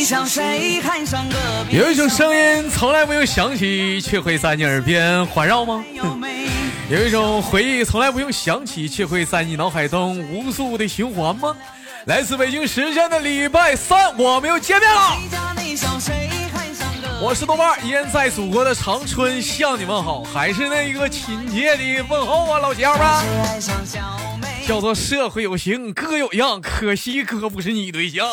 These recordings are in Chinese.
有一种声音从来没有响起，却会在你耳边环绕吗？有一种回忆从来不用想起，却会在你脑海中无数的循环吗？来自北京时间的礼拜三，我们又见面了。我是豆瓣，依然在祖国的长春向你问好，还是那一个亲切的问候啊，老乡们。叫做社会有形，哥有样，可惜哥不是你对象。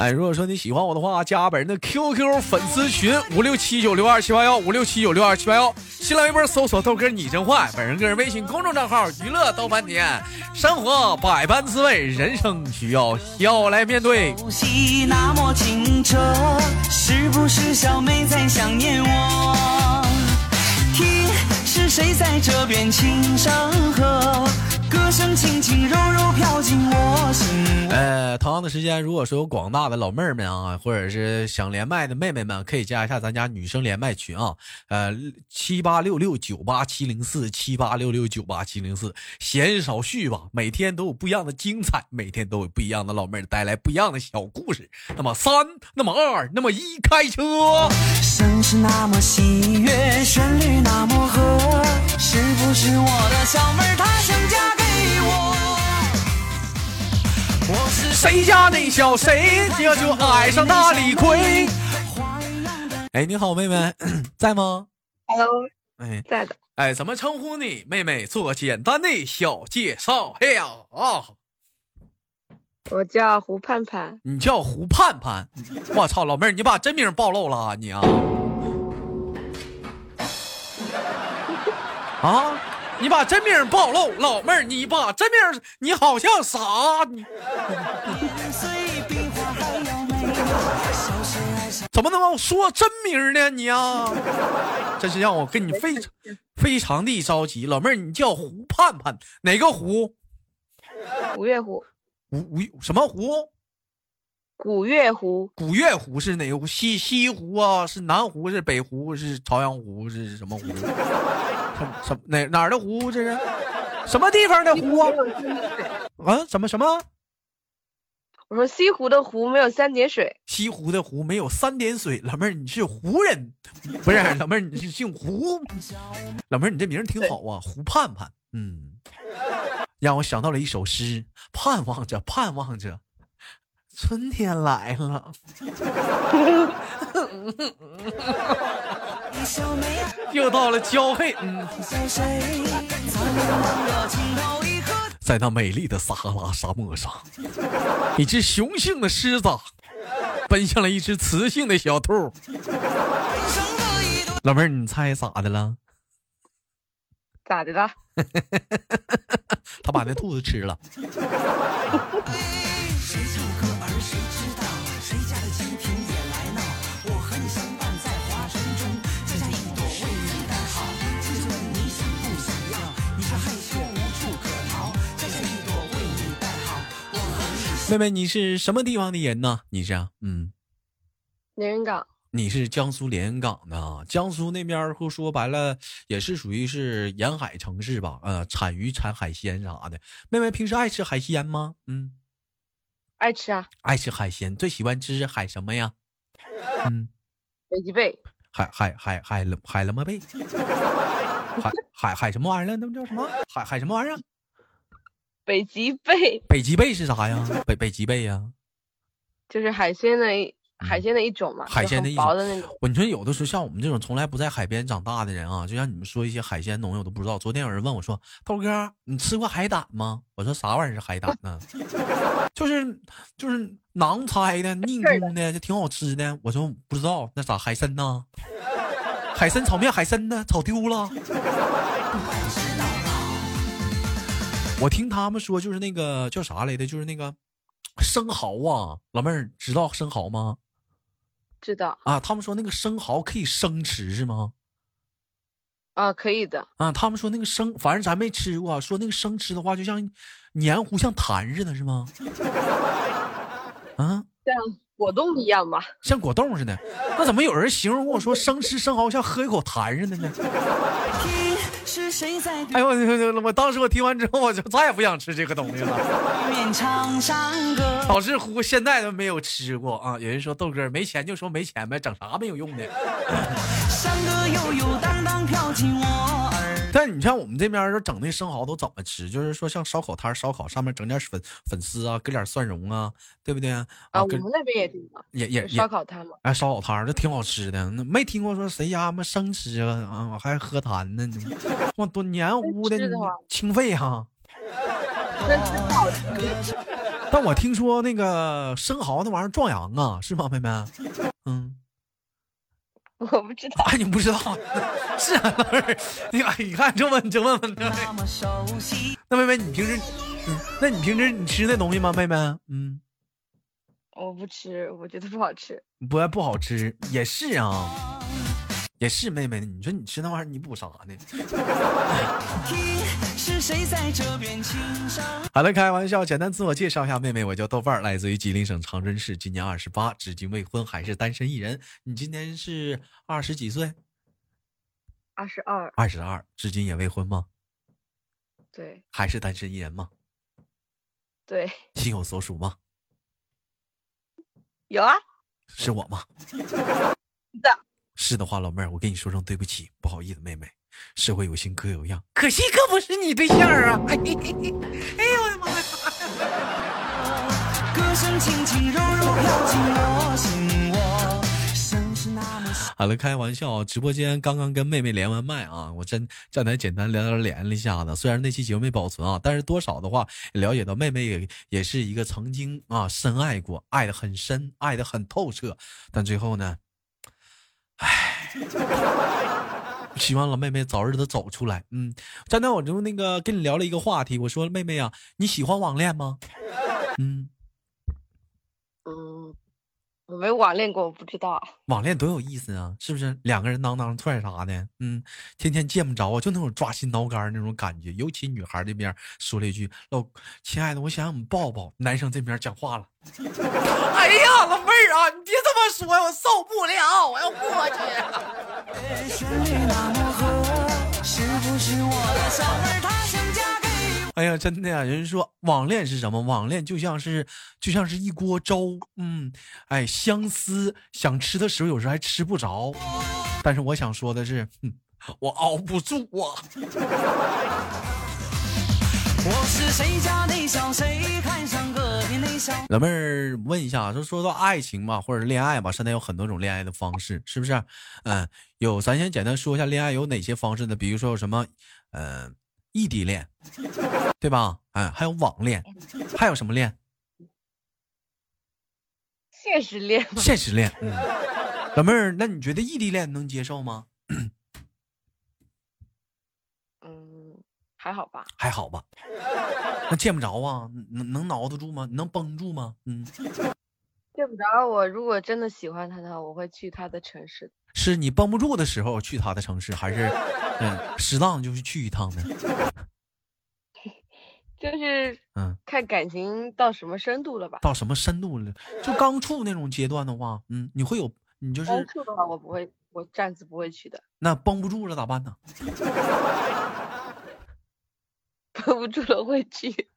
哎，如果说你喜欢我的话，加本人的 QQ 粉丝群五六七九六二七八幺五六七九六二七八幺，新浪微博搜索豆哥你真坏，本人个人微信公众账号娱乐豆翻天，生活百般滋味，人生需要笑来面对。那么清澈，是不是小妹在想念我？听，是谁在这边轻声和？歌声轻轻柔柔飘进我心。呃，同样的时间，如果说有广大的老妹儿们啊，或者是想连麦的妹妹们，可以加一下咱家女生连麦群啊。呃，七八六六九八七零四，七八六六九八七零四。闲言少叙吧，每天都有不一样的精彩，每天都有不一样的老妹儿带来不一样的小故事。那么三，那么二，那么一，开车。声是那么喜悦，旋律那么和，是不是我的小妹儿她想谁家那小谁家就爱上大李逵。哎，你好，妹妹，在吗？Hello，哎，在的。哎，怎么称呼你？妹妹，做个简单的小介绍。嘿呀啊，我叫胡盼盼。你叫胡盼盼？我操，老妹儿，你把真名暴露了你啊！啊！你把真名暴露，老妹儿，你把真名，你好像傻？你怎么能说真名呢？你啊，真是让我跟你非常非常的着急。老妹儿，你叫胡盼盼，哪个胡？五月湖。五五什么湖？古月湖。古月湖是哪个湖？西西湖啊？是南湖？是北湖？是朝阳湖？是什么湖？什么哪哪儿的湖？这是什么地方的湖啊？啊，什么什么？我说西湖的湖没有三点水。西湖的湖没有三点水。老妹儿，你是湖人？不是，老妹儿，你是姓胡？老妹儿，你这名挺好啊，胡盼盼。嗯，让我想到了一首诗：盼望着，盼望着，春天来了。又到了交配，嗯，在那美丽的撒哈拉沙漠上，一只雄性的狮子奔向了一只雌性的小兔。老妹儿，你猜咋的了？咋的了？他把那兔子吃了。妹妹，你是什么地方的人呢？你是嗯，连云港。你是江苏连云港的，江苏那边儿说白了也是属于是沿海城市吧？呃，产鱼产海鲜啥的。妹妹平时爱吃海鲜吗？嗯，爱吃啊。爱吃海鲜，最喜欢吃海什么呀？嗯，北极贝。海海海海了海了么贝？海海海什么玩意儿了？那叫什么？海海什么玩意儿？北极贝，北极贝是啥呀？北北极贝呀，就是海鲜的海鲜的一种嘛，海鲜的一种。我你说有的时候像我们这种从来不在海边长大的人啊，就像你们说一些海鲜东西我都不知道。昨天有人问我说：“豆哥，你吃过海胆吗？”我说：“啥玩意儿是海胆呢？” 就是就是囊猜的，硬空的，就挺好吃的。我说不知道，那啥海参呢？海参炒面，海参呢？炒丢了。我听他们说，就是那个叫啥来的，就是那个生蚝啊，老妹儿知道生蚝吗？知道啊，他们说那个生蚝可以生吃是吗？啊，可以的啊，他们说那个生，反正咱没吃过，说那个生吃的话，就像黏糊，像痰似的，是吗？啊，像果冻一样吧？像果冻似的，那怎么有人形容跟我说生吃生蚝像喝一口痰似的呢？哎呦我我当时我听完之后，我就再也不想吃这个东西了。导致乎现在都没有吃过啊。有人说豆哥没钱就说没钱呗，整啥没有用的。但你像我们这边说整那生蚝都怎么吃？就是说像烧烤摊烧烤上面整点粉粉丝啊，搁点蒜蓉啊，对不对啊？啊，我们那边也这样，也也烧烤摊嘛。哎，烧烤摊这挺好吃的，那没听过说谁家么生吃啊？啊，还喝痰呢，哇，多黏糊的，清肺哈。但我听说那个生蚝那玩意儿壮阳啊，是吗，妹妹？嗯。我不知道，你不知道，是啊，老妹儿，你你看这问就问问他。那妹妹，你平时，那你平时你吃那东西吗，妹妹？嗯，我不吃，我觉得不好吃。不不好吃也是啊。也是妹妹，你说你吃那玩意儿，你补啥呢？好了，开玩笑，简单自我介绍一下，妹妹，我叫豆瓣儿，来自于吉林省长春市，今年二十八，至今未婚，还是单身一人。你今年是二十几岁？二十二。二十二，至今也未婚吗？对。还是单身一人吗？对。心有所属吗？有啊。是我吗？的。是的话，老妹儿，我跟你说声对不起，不好意思，妹妹，社会有心哥有样，可惜哥不是你对象啊！哎呦我的妈呀！好了，开玩笑啊，直播间刚刚跟妹妹连完麦啊，我真站台简单聊聊连了一下子，虽然那期节目没保存啊，但是多少的话了解到妹妹也也是一个曾经啊深爱过，爱的很深，爱的很透彻，但最后呢？唉，希望老妹妹早日的走出来。嗯，刚才我就那个跟你聊了一个话题，我说妹妹啊，你喜欢网恋吗？嗯嗯。我没网恋过，我不知道。网恋多有意思啊，是不是？两个人当当踹啥的，嗯，天天见不着，就那种抓心挠肝那种感觉。尤其女孩这边说了一句：“老亲爱的，我想让你抱抱。”男生这边讲话了：“ 哎呀，老妹儿啊，你别这么说，我受不了，我要过去。”哎呀，真的呀！人说网恋是什么？网恋就像是就像是一锅粥，嗯，哎，相思想吃的时候，有时候还吃不着。但是我想说的是，我熬不住啊。老妹儿问一下，就说到爱情吧，或者恋爱吧，现在有很多种恋爱的方式，是不是？嗯，有，咱先简单说一下恋爱有哪些方式呢？比如说有什么，嗯。异地恋，对吧？哎，还有网恋，还有什么恋？现实恋。现实恋。嗯，老妹儿，那你觉得异地恋能接受吗？嗯，还好吧。还好吧。那见不着啊？能能挠得住吗？能绷住吗？嗯。见不着我，如果真的喜欢他的话，我会去他的城市。是你绷不住的时候去他的城市，还是嗯适当就是去一趟呢？就是嗯，看感情到什么深度了吧？到什么深度了？就刚处那种阶段的话，嗯，你会有你就是刚处的话，我不会，我暂时不会去的。那绷不住了咋办呢？绷不住了会去。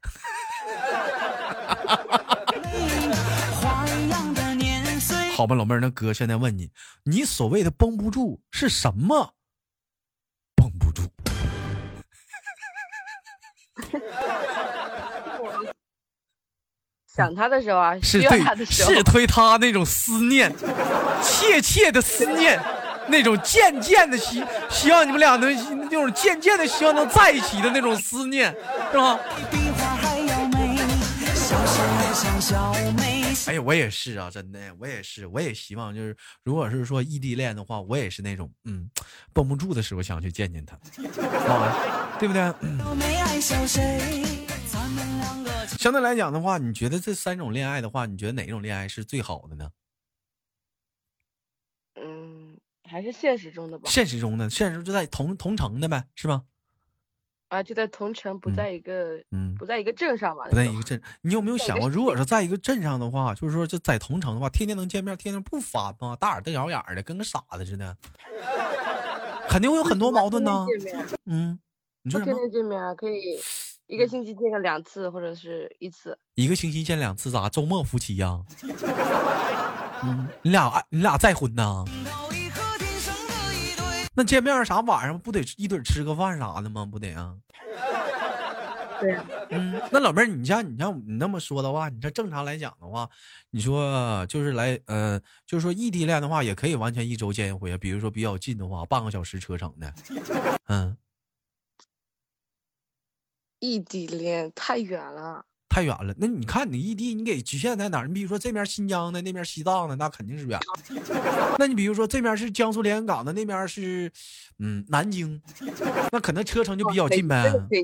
好吧，老妹儿，那哥现在问你，你所谓的绷不住是什么？绷不住。想他的时候啊，是对他的时候，是推他那种思念，切切的思念，那种渐渐的希希望你们俩能那种渐渐的希望能在一起的那种思念，是吧？哎呀，我也是啊，真的，我也是，我也希望就是，如果是说异地恋的话，我也是那种，嗯，绷不住的时候想去见见他，对不对？相对来讲的话，你觉得这三种恋爱的话，你觉得哪种恋爱是最好的呢？嗯，还是现实中的吧。现实中的，现实就在同同城的呗，是吧？啊，就在同城，不在一个，嗯，不在一个镇上吧？不在一个镇。你有没有想过，如果是在一个镇上的话，就是说就在同城的话，天天能见面，天天不烦吗？大眼瞪小眼的，跟个傻子似的，肯定会有很多矛盾呢。嗯，你说什么？天天见面可以，一个星期见个两次或者是一次。一个星期见两次咋？周末夫妻呀？嗯，你俩你俩再婚呐？那见面啥晚上不得一堆吃个饭啥的吗？不得啊？对。嗯，那老妹儿，你像你像你那么说的话，你这正常来讲的话，你说就是来呃，就是说异地恋的话，也可以完全一周见一回啊。比如说比较近的话，半个小时车程的。嗯。异地恋太远了。太远了，那你看你异地，你给局限在哪儿？你比如说这面新疆的，那边西藏的，那肯定是远。那你比如说这边是江苏连云港的，那边是嗯南京，那可能车程就比较近呗。对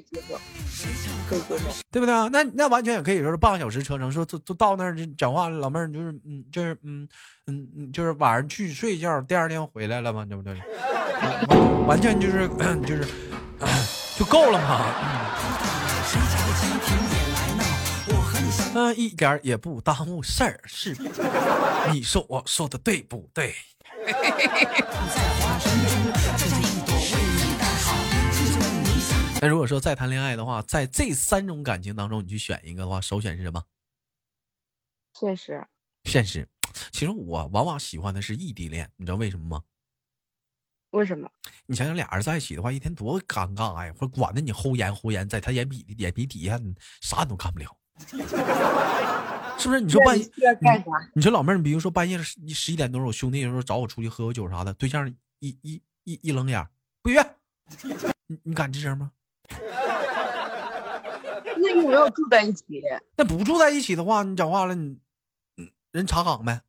对不对啊？那那完全也可以说是半个小时车程，说都都到那儿就讲话，老妹儿就是嗯就是嗯嗯嗯就是晚上去睡一觉，第二天回来了嘛，对不对？完全就是 就是就够了嘛。嗯，一点也不耽误事儿，是？你说我说的对不对？那如果说再谈恋爱的话，在这三种感情当中，你去选一个的话，首选是什么？现实。现实。其实我往往喜欢的是异地恋，你知道为什么吗？为什么？你想想，俩人在一起的话，一天多尴尬呀！或管着你齁严齁严，在他眼皮眼皮底下，啥你都干不了。是不是？你说半夜你说老妹儿，你比如说半夜十十一点多，我兄弟有时候找我出去喝个酒啥的，对象一一一一冷眼，不约，你你敢吱声吗？那有没有住在一起？那不住在一起的话，你讲话了，你人查岗呗。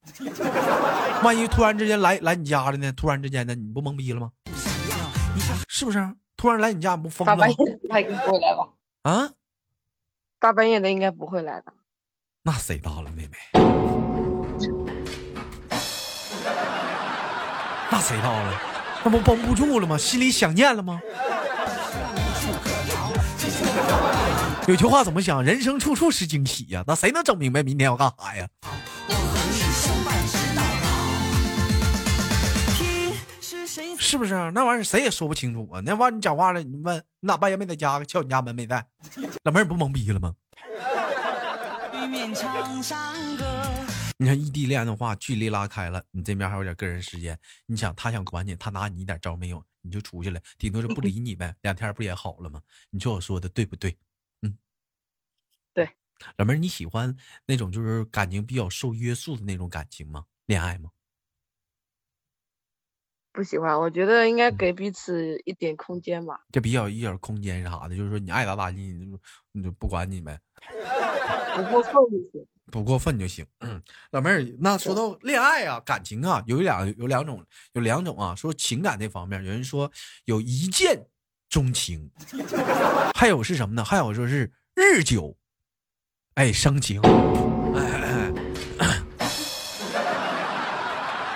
万一突然之间来来你家了呢？突然之间的，你不懵逼了吗？是不是？突然来你家，不疯了？大半夜他应该不会来吧？啊？大半夜的应该不会来的。那谁到了，妹妹？那谁到了？那不绷不住了吗？心里想念了吗？有句话怎么讲？人生处处是惊喜呀。那谁能整明白明天要干啥呀？是不是？那玩意儿谁也说不清楚啊！那玩意儿你讲话了，你问你咋半夜没在家？敲你家门没在？老妹儿不懵逼了吗？你看异地恋的话，距离拉开了，你这边还有点个人时间。你想他想管你，他拿你一点招没有，你就出去了，顶多是不理你呗。两天不也好了吗？你说我说的对不对？嗯，对。老妹儿，你喜欢那种就是感情比较受约束的那种感情吗？恋爱吗？不喜欢，我觉得应该给彼此一点空间吧。就比较一点空间啥的，就是说你爱咋咋地，你就你就不管你呗。不过分就行，不过分就行。嗯，老妹儿，那说到恋爱啊，感情啊，有两有两种，有两种啊。说情感这方面，有人说有一见钟情，还有是什么呢？还有说是日久，哎生情。哎哎哎，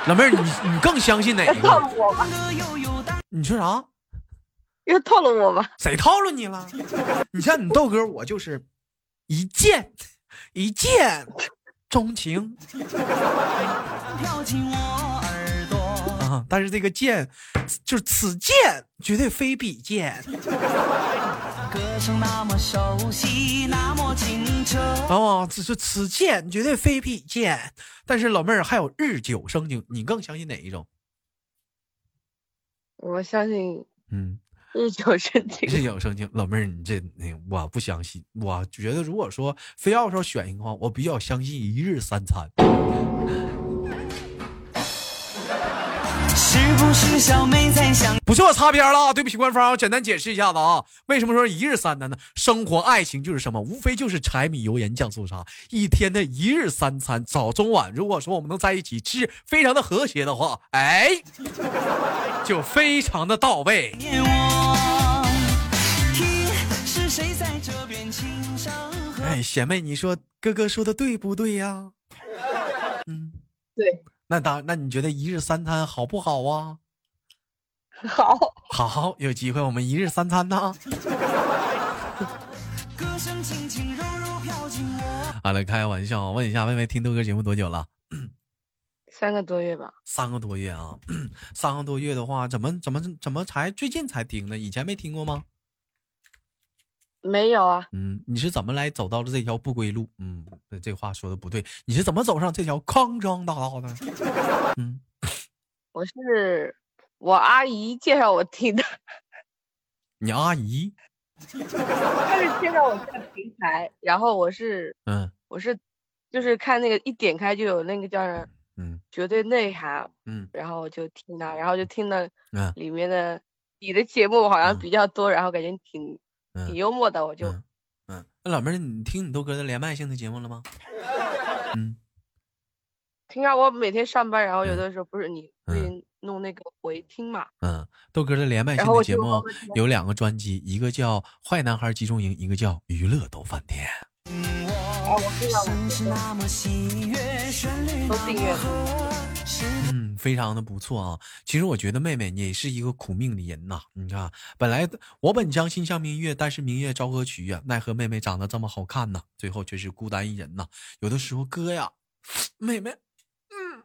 老妹儿，你你更相信哪个？套路我吧。你说啥？又套路我吧？谁套路你了？你像你豆哥，我就是。一见，一见钟情。啊！但是这个剑，就是此剑绝对非彼剑。哦，此是此剑绝对非彼剑。但是老妹儿还有日久生情，你更相信哪一种？我相信，嗯。日久生情，日久生情，老妹儿，你这那我不相信。我觉得，如果说非要说选一个话，我比较相信一日三餐。是不是小妹在想？不是我擦边了啊，对不起官方，我简单解释一下子啊。为什么说一日三餐呢？生活爱情就是什么？无非就是柴米油盐酱醋茶，一天的一日三餐，早中晚。如果说我们能在一起吃，非常的和谐的话，哎，就非常的到位。哎，贤妹，你说哥哥说的对不对呀？嗯，对。那当那你觉得一日三餐好不好啊？好，好，有机会我们一日三餐呢。好了，开玩笑，问一下，妹妹听豆哥节目多久了？三个多月吧。三个多月啊，三个多月的话，怎么怎么怎么才最近才听呢？以前没听过吗？没有啊，嗯，你是怎么来走到了这条不归路？嗯，这这话说的不对，你是怎么走上这条康庄大道的？嗯，我是我阿姨介绍我听的，你阿姨？她是介绍我这个平台，然后我是嗯。我是就是看那个一点开就有那个叫啥嗯。绝对内涵，嗯。然后我就听它，然后就听了嗯。里面的你的节目好像嗯。比较多，然后感觉挺挺嗯幽默的，我就嗯嗯，那老妹儿，你听你豆哥的连麦性的节目了吗？嗯 听啊，我每天上班，然后有嗯的时候不是你弄那个回听嘛，嗯，豆哥的连麦性的节目有两个专辑，一个叫《坏男孩集中营》，一个叫《娱乐逗饭店》。啊，我知道了，都订阅了。非常的不错啊。其实我觉得妹妹你也是一个苦命的人呐。你看，本来我本将心向明月，但是明月照何取呀？奈何妹妹长得这么好看呐，最后却是孤单一人呐。有的时候哥呀，妹妹，嗯，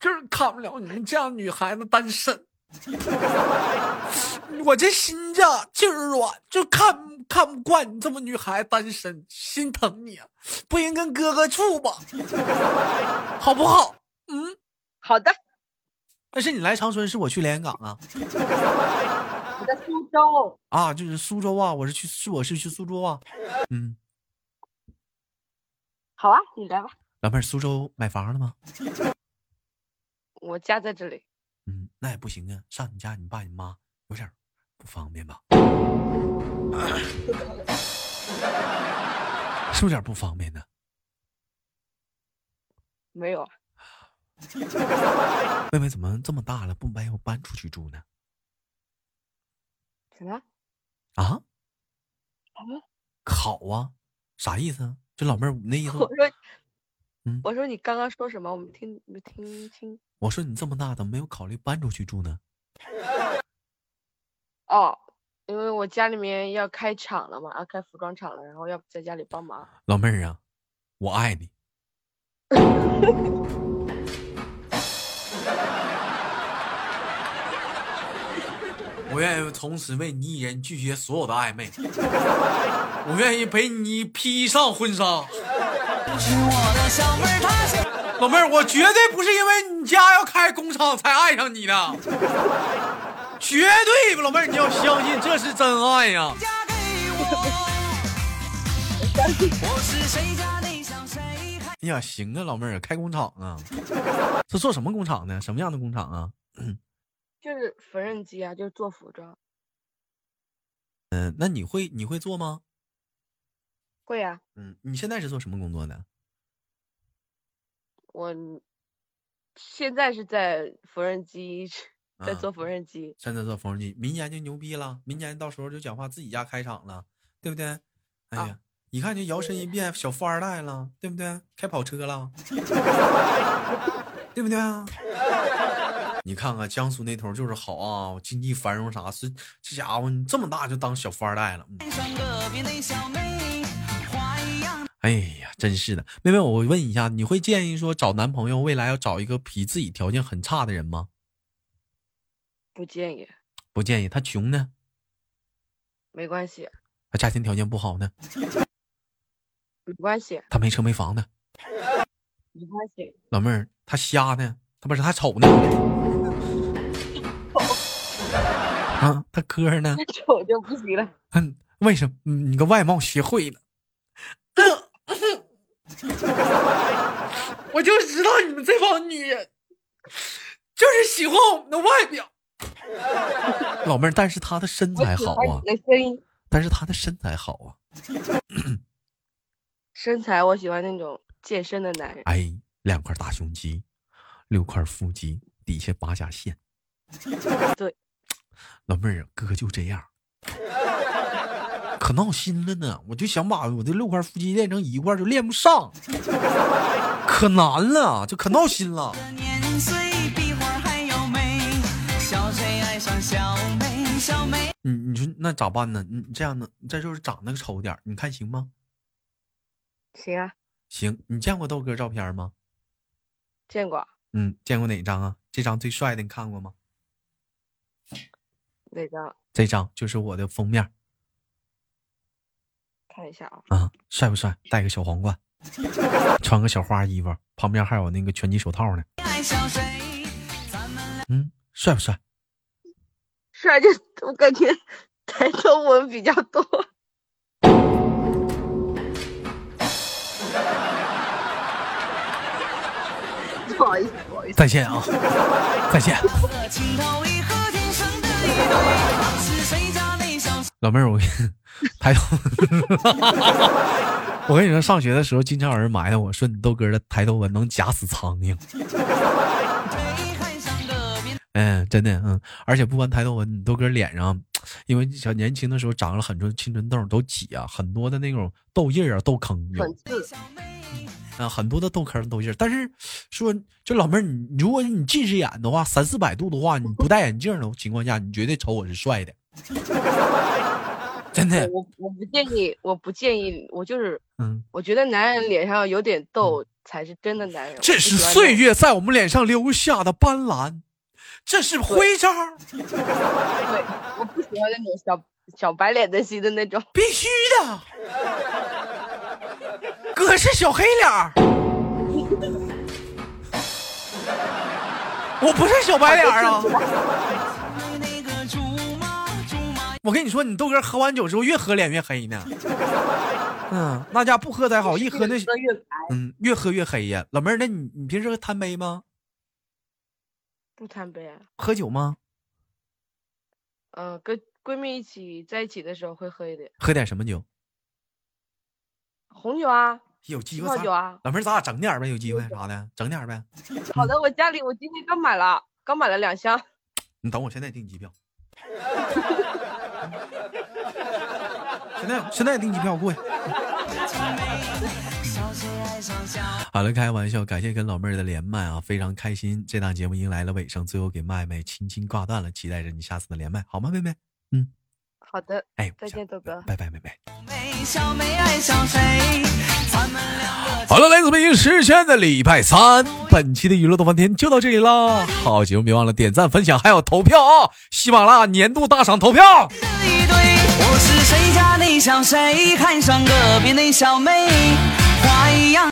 就是看不了你们这样女孩子单身。我这心呀劲儿软，就看看不惯你这么女孩单身，心疼你啊，不行跟哥哥处吧，好不好？嗯。好的，但是你来长春，是我去连云港啊 我在苏州，啊，就是苏州啊，我是去是我是去苏州啊，嗯，好啊，你来吧，老妹儿，苏州买房了吗？我家在这里，嗯，那也不行啊，上你家你爸你妈有点不方便吧？是不是有点不方便呢？没有啊，妹妹怎么这么大了不没有搬出去住呢？什么？啊？么好啊，啥意思啊？这老妹儿那意思我，说，嗯我说你刚刚说什么？我没听没听清。我说你这么大怎么没有考虑搬出去住呢？哦，因为我家里面要开厂了嘛，要开服装厂了，然后要在家里帮忙。老妹儿啊，我爱你。我愿意从此为你一人拒绝所有的暧昧，我愿意陪你披上婚纱。老妹儿，我绝对不是因为你家要开工厂才爱上你的，绝对，老妹儿你要相信这是真爱呀。哎呀，行啊，老妹儿，开工厂啊？是做什么工厂呢？什么样的工厂啊？就是缝纫机啊，就是做服装。嗯、那你会你会做吗？会啊，嗯，你现在是做什么工作的？我现在是在缝纫机，在啊做缝纫机。现在做缝纫机，明年就牛逼了，明年到时候就讲话自己家开厂了，对不对？哎呀，啊一看就摇身一变小富二代了，对不对？开跑车了，对不对啊？你看看江苏那头就是好啊，经济繁荣啥是这家伙你这么大就当小富二代了。嗯。哎呀，真是的，妹妹，我问一下，你会建议说找男朋友未来要找一个比自己条件很差的人吗？不建议，不建议，他穷呢，没关系，他家庭条件不好呢，没关系，他没车没房呢，没关系。老妹儿，他瞎呢，他不是他丑呢，啊，他哥呢，那丑就不行了。嗯，为什么？嗯你个外貌协会了，我就知道你们这帮女人就是喜欢我们的外表。老妹儿，但是她的身材好啊但是她的身材好啊，身材我喜欢那种健身的男人。哎，两块大胸肌，六块腹肌，底下八下线。对，老妹儿啊，哥就这样，可闹心了呢。我就想把我的六块腹肌练成一块，就练不上，可难了，就可闹心了。你你说那咋办呢？你这样的，这就是长得丑点儿你看行吗？行啊，行，你见过豆哥照片吗？见过嗯，见过哪张啊？这张最帅的，你看过吗？那张这张就是我的封面。看一下啊，啊，帅不帅？戴个小皇冠，穿个小花衣服，旁边还有那个拳击手套呢。嗯，帅不帅？帅就我感觉抬头纹比较多。不好意思，不好意思，再见啊，再见。老妹儿，我跟你抬头，我跟你说，上学的时候经常有人埋汰我说你豆哥的抬头纹能夹死苍蝇。嗯，真的，嗯，而且不光抬头纹，你豆哥脸上，因为小年轻的时候长了很多青春痘，都挤啊，很多的那种痘印儿啊、痘坑啊，很多的痘坑、痘印儿。但是说，就老妹儿，你如果你近视眼的话，三四百度的话，你不戴眼镜的情况下，你绝对瞅我是帅的，真的，我我不建议，我不建议，我就是嗯。我觉得男人脸上有点痘才是真的男人。这是岁月在我们脸上留下的斑斓，这是徽章，对，我不喜欢那种小小白脸的型的那种。必须的。哥是小黑脸儿，我不是小白脸儿啊！我跟你说，你豆哥喝完酒之后越喝脸越黑呢。嗯，那家不喝才好，一喝那嗯越喝越黑呀。老妹儿，那你你平时贪杯吗？不贪杯啊。喝酒吗？嗯、跟闺蜜一起在一起的时候会喝一点喝点什么酒？红酒啊，有机会啊。老妹儿，咱俩整点呗，有机会啥的，整点呗。好的，我家里我今天刚买了，刚买了两箱。你等我现在订机票。现在现在订机票过去。好了，开玩笑，感谢跟老妹儿的连麦啊，非常开心。这档节目迎来了尾声，最后给麦麦轻轻挂断了，期待着你下次的连麦，好吗，妹妹？嗯，好的，哎，再见，豆哥。拜拜，妹妹。妹，小妹爱上谁？咱们两个好了，来自北京时间的礼拜三，本期的娱乐多翻天就到这里了。好节目别忘了点赞、分享，还有投票啊！喜马拉雅年度大赏投票。一对。我是谁家的小谁？看上隔壁那小妹，花一样。